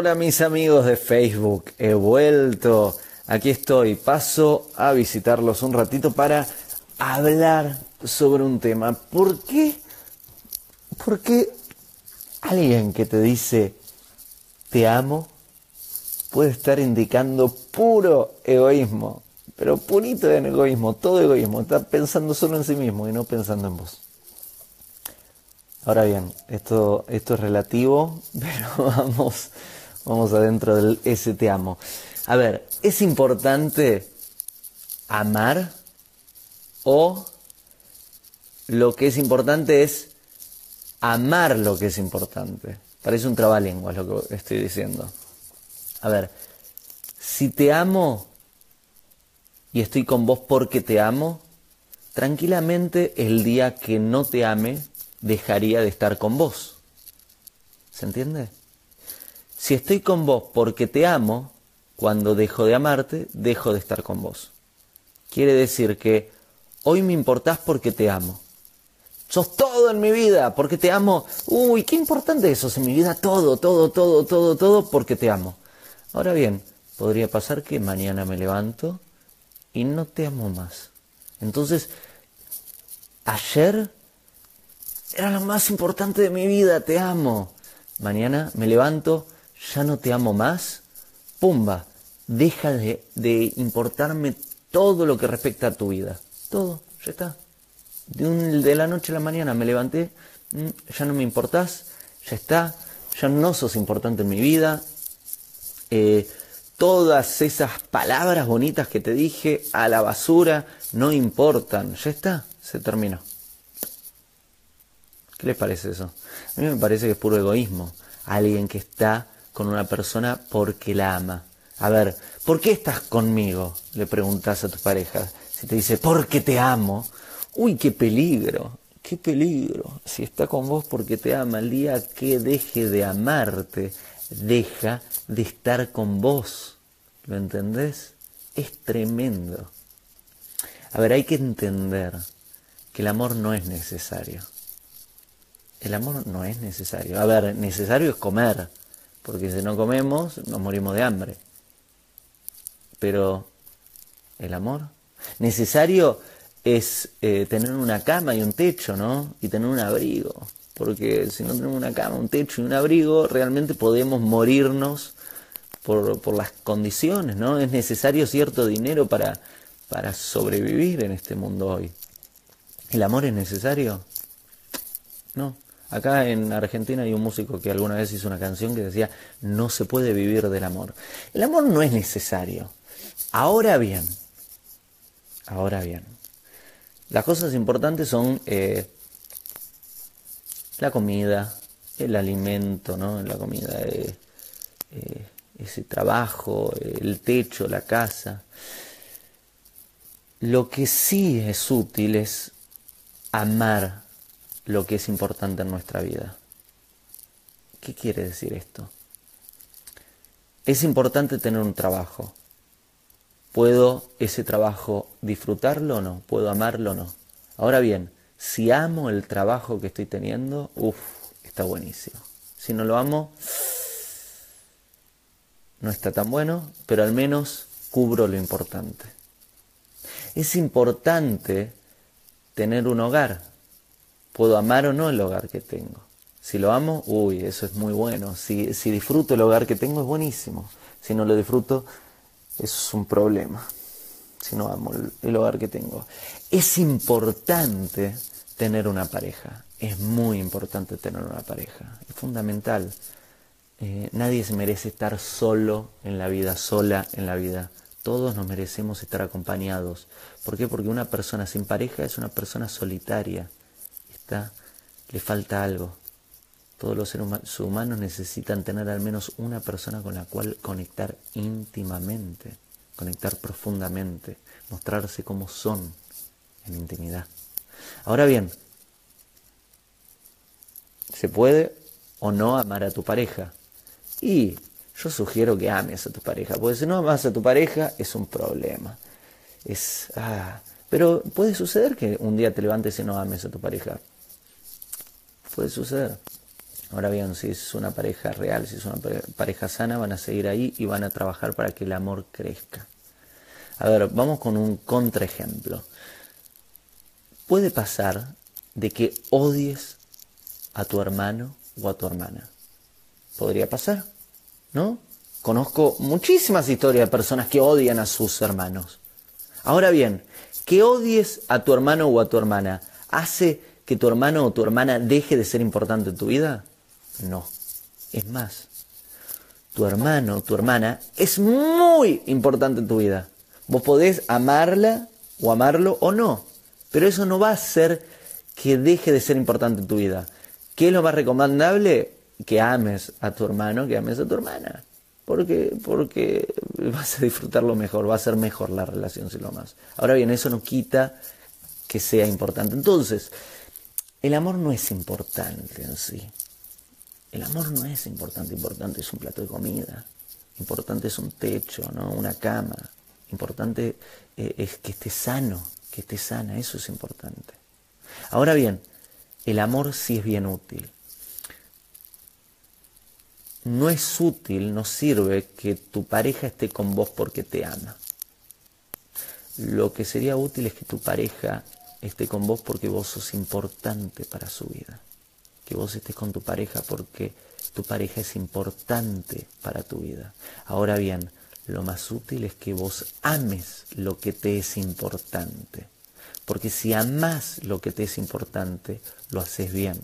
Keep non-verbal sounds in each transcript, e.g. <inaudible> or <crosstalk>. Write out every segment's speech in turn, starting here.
Hola mis amigos de Facebook, he vuelto. Aquí estoy, paso a visitarlos un ratito para hablar sobre un tema. ¿Por qué? ¿Por qué alguien que te dice te amo puede estar indicando puro egoísmo? Pero purito de egoísmo, todo egoísmo. Está pensando solo en sí mismo y no pensando en vos. Ahora bien, esto, esto es relativo, <laughs> pero vamos Vamos adentro del ese te amo. A ver, ¿es importante amar o lo que es importante es amar lo que es importante? Parece un trabalengua lo que estoy diciendo. A ver, si te amo y estoy con vos porque te amo, tranquilamente el día que no te ame dejaría de estar con vos. ¿Se entiende? Si estoy con vos porque te amo, cuando dejo de amarte, dejo de estar con vos. Quiere decir que hoy me importás porque te amo. Sos todo en mi vida, porque te amo. Uy, qué importante eso en mi vida. Todo, todo, todo, todo, todo, porque te amo. Ahora bien, podría pasar que mañana me levanto y no te amo más. Entonces, ayer era lo más importante de mi vida, te amo. Mañana me levanto ya no te amo más, pumba, deja de, importarme todo lo que respecta a tu vida. Todo, ya está. De, la noche a la mañana me levanté, mm, ya no me importás, ya está, ya no sos importante en mi vida. Eh, todas esas palabras bonitas que te dije a la basura no importan, ya está, se terminó. ¿Qué les parece eso? A mí me parece que es puro egoísmo. Alguien que está con una persona porque la ama. A ver, ¿por qué estás conmigo? Le preguntas a tu pareja. Si te dice, porque te amo. Uy, qué peligro, qué peligro. Si está con vos porque te ama, el día que deje de amarte, deja de estar con vos. ¿Lo entendés? Es tremendo. A ver, hay que entender que el amor no es necesario. El amor no es necesario. A ver, necesario es comer, porque si no comemos nos morimos de hambre. Pero el amor, necesario es eh, tener una cama y un techo, ¿no? Y tener un abrigo, porque si no tenemos una cama, un techo y un abrigo, realmente podemos morirnos por, por las condiciones, ¿no? Es necesario cierto dinero para, para sobrevivir en este mundo hoy. ¿El amor es necesario? No. Acá en Argentina hay un músico que alguna vez hizo una canción que decía, no se puede vivir del amor. El amor no es necesario. Ahora bien, ahora bien, las cosas importantes son eh, la comida, el alimento, ¿no? La comida, eh, eh, ese trabajo, el techo, la casa. Lo que sí es útil es amar lo que es importante en nuestra vida. ¿Qué quiere decir esto? Es importante tener un trabajo. ¿Puedo ese trabajo disfrutarlo o no? ¿Puedo amarlo o no? Ahora bien, si amo el trabajo que estoy teniendo, uff, está buenísimo. Si no lo amo, no está tan bueno, pero al menos cubro lo importante. Es importante tener un hogar, puedo amar o no el hogar que tengo. Si lo amo, uy, eso es muy bueno. Si, si disfruto el hogar que tengo, es buenísimo. Si no lo disfruto, eso es un problema. Si no amo el, hogar que tengo. Es importante tener una pareja. Es muy importante tener una pareja. Es fundamental. Eh, nadie se merece estar solo en la vida, sola en la vida. Todos nos merecemos estar acompañados. ¿Por qué? Porque una persona sin pareja es una persona solitaria le falta algo. Todos los seres humanos necesitan tener al menos una persona con la cual conectar íntimamente, conectar profundamente, mostrarse como son en intimidad. Ahora bien, ¿se puede o no amar a tu pareja? Y yo sugiero que ames a tu pareja, porque si no amas a tu pareja es un problema. Es, ah, pero puede suceder que un día te levantes y no ames a tu pareja puede suceder. Ahora bien, si es una pareja real, si es una pareja sana, van a seguir ahí y van a trabajar para que el amor crezca. A ver, vamos con un contraejemplo. Puede pasar de que odies a tu hermano o a tu hermana. Podría pasar, ¿no? Conozco muchísimas historias de personas que odian a sus hermanos. Ahora bien, que odies a tu hermano o a tu hermana, ¿hace que tu hermano o tu hermana deje de ser importante en tu vida? No. Es más, tu hermano o tu hermana es muy importante en tu vida. Vos podés amarla o amarlo o no, pero eso no va a hacer que deje de ser importante en tu vida. ¿Qué es lo más recomendable? Que ames a tu hermano, que ames a tu hermana. Porque, porque vas a disfrutarlo mejor, va a ser mejor la relación si lo amas. Ahora bien, eso no quita que sea importante. Entonces, el amor no es importante en sí. El amor no es importante, importante es un plato de comida, importante es un techo, ¿no? una cama, importante eh, es que esté sano, que esté sana, eso es importante. Ahora bien, el amor sí es bien útil. No es útil, no sirve que tu pareja esté con vos porque te ama. Lo que sería útil es que tu pareja esté con vos porque vos sos importante para su vida que vos estés con tu pareja porque tu pareja es importante para tu vida. Ahora bien, lo más útil es que vos ames lo que te es importante. Porque si amás lo que te es importante, lo haces bien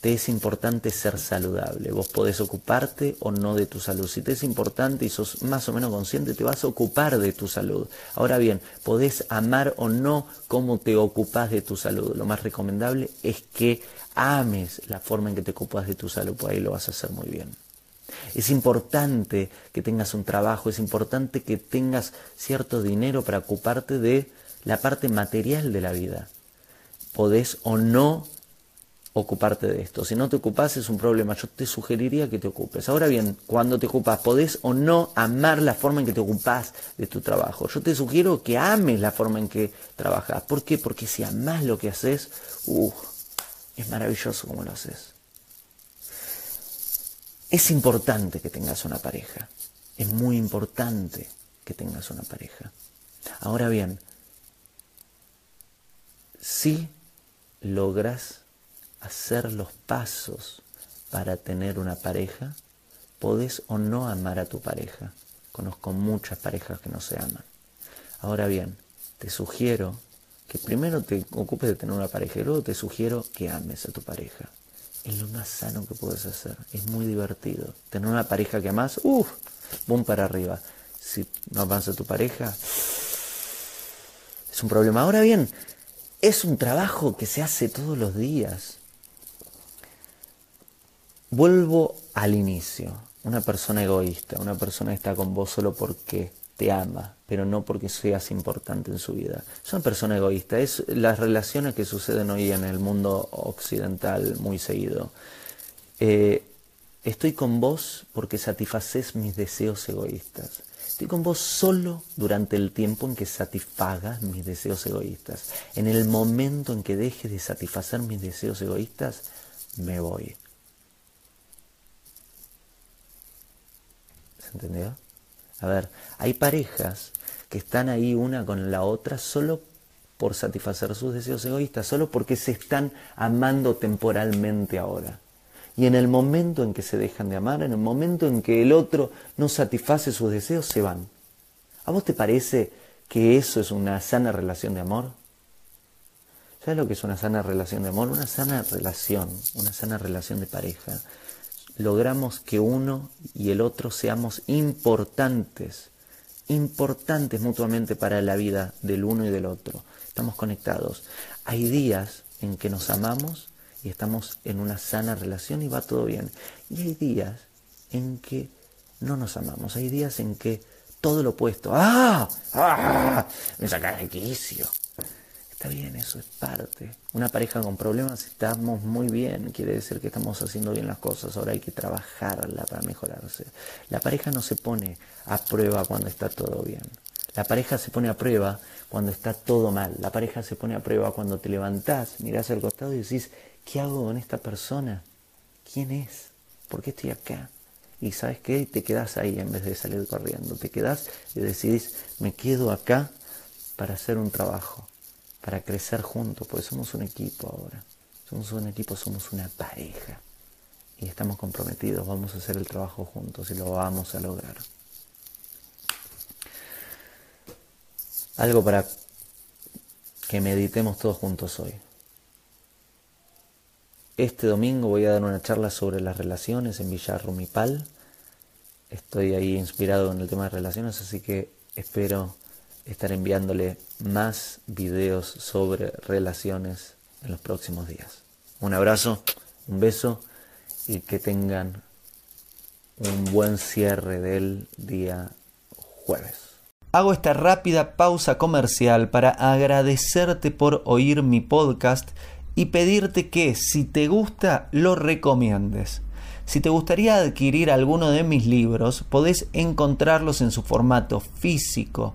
te es importante ser saludable. Vos podés ocuparte o no de tu salud. Si te es importante y sos más o menos consciente, te vas a ocupar de tu salud. Ahora bien, podés amar o no cómo te ocupas de tu salud. Lo más recomendable es que ames la forma en que te ocupas de tu salud, pues ahí lo vas a hacer muy bien. Es importante que tengas un trabajo, es importante que tengas cierto dinero para ocuparte de la parte material de la vida. Podés o no ocuparte de esto. Si no te ocupas es un problema. Yo te sugeriría que te ocupes. Ahora bien, cuando te ocupas, podés o no amar la forma en que te ocupas de tu trabajo. Yo te sugiero que ames la forma en que trabajas. ¿Por qué? Porque si amas lo que haces, uh, es maravilloso como lo haces. Es importante que tengas una pareja. Es muy importante que tengas una pareja. Ahora bien, si logras hacer los pasos para tener una pareja, podés o no amar a tu pareja. Conozco muchas parejas que no se aman. Ahora bien, te sugiero que primero te ocupes de tener una pareja y luego te sugiero que ames a tu pareja. Es lo más sano que puedes hacer. Es muy divertido. Tener una pareja que amas, uff, boom para arriba. Si no amas a tu pareja, es un problema. Ahora bien, es un trabajo que se hace todos los días. Vuelvo al inicio. Una persona egoísta, una persona que está con vos solo porque te ama, pero no porque seas importante en su vida. Es una persona egoísta. Es las relaciones que suceden hoy en el mundo occidental muy seguido. Eh, estoy con vos porque satisfaces mis deseos egoístas. Estoy con vos solo durante el tiempo en que satisfagas mis deseos egoístas. En el momento en que dejes de satisfacer mis deseos egoístas, me voy. Entendió? A ver, hay parejas que están ahí una con la otra solo por satisfacer sus deseos egoístas, solo porque se están amando temporalmente ahora. Y en el momento en que se dejan de amar, en el momento en que el otro no satisface sus deseos, se van. ¿A vos te parece que eso es una sana relación de amor? ¿Sabes lo que es una sana relación de amor? Una sana relación, una sana relación de pareja logramos que uno y el otro seamos importantes, importantes mutuamente para la vida del uno y del otro. Estamos conectados. Hay días en que nos amamos y estamos en una sana relación y va todo bien. Y hay días en que no nos amamos. Hay días en que todo lo opuesto. ¡Ah! ¡Ah! Me saca de quicio. Está bien, eso es parte. Una pareja con problemas, estamos muy bien, quiere decir que estamos haciendo bien las cosas, ahora hay que trabajarla para mejorarse. La pareja no se pone a prueba cuando está todo bien. La pareja se pone a prueba cuando está todo mal. La pareja se pone a prueba cuando te levantás, mirás al costado y decís, ¿qué hago con esta persona? ¿quién es? ¿Por qué estoy acá? Y sabes qué, te quedas ahí en vez de salir corriendo, te quedas y decidís, me quedo acá para hacer un trabajo, para crecer juntos, porque somos un equipo ahora, somos un equipo, somos una pareja y estamos comprometidos, vamos a hacer el trabajo juntos y lo vamos a lograr. Algo para que meditemos todos juntos hoy. Este domingo voy a dar una charla sobre las relaciones en Villar Rumipal. Estoy ahí inspirado en el tema de relaciones, así que espero estar enviándole más videos sobre relaciones en los próximos días. Un abrazo, un beso y que tengan un buen cierre del día jueves. Hago esta rápida pausa comercial para agradecerte por oír mi podcast y pedirte que si te gusta lo recomiendes. Si te gustaría adquirir alguno de mis libros, podés encontrarlos en su formato físico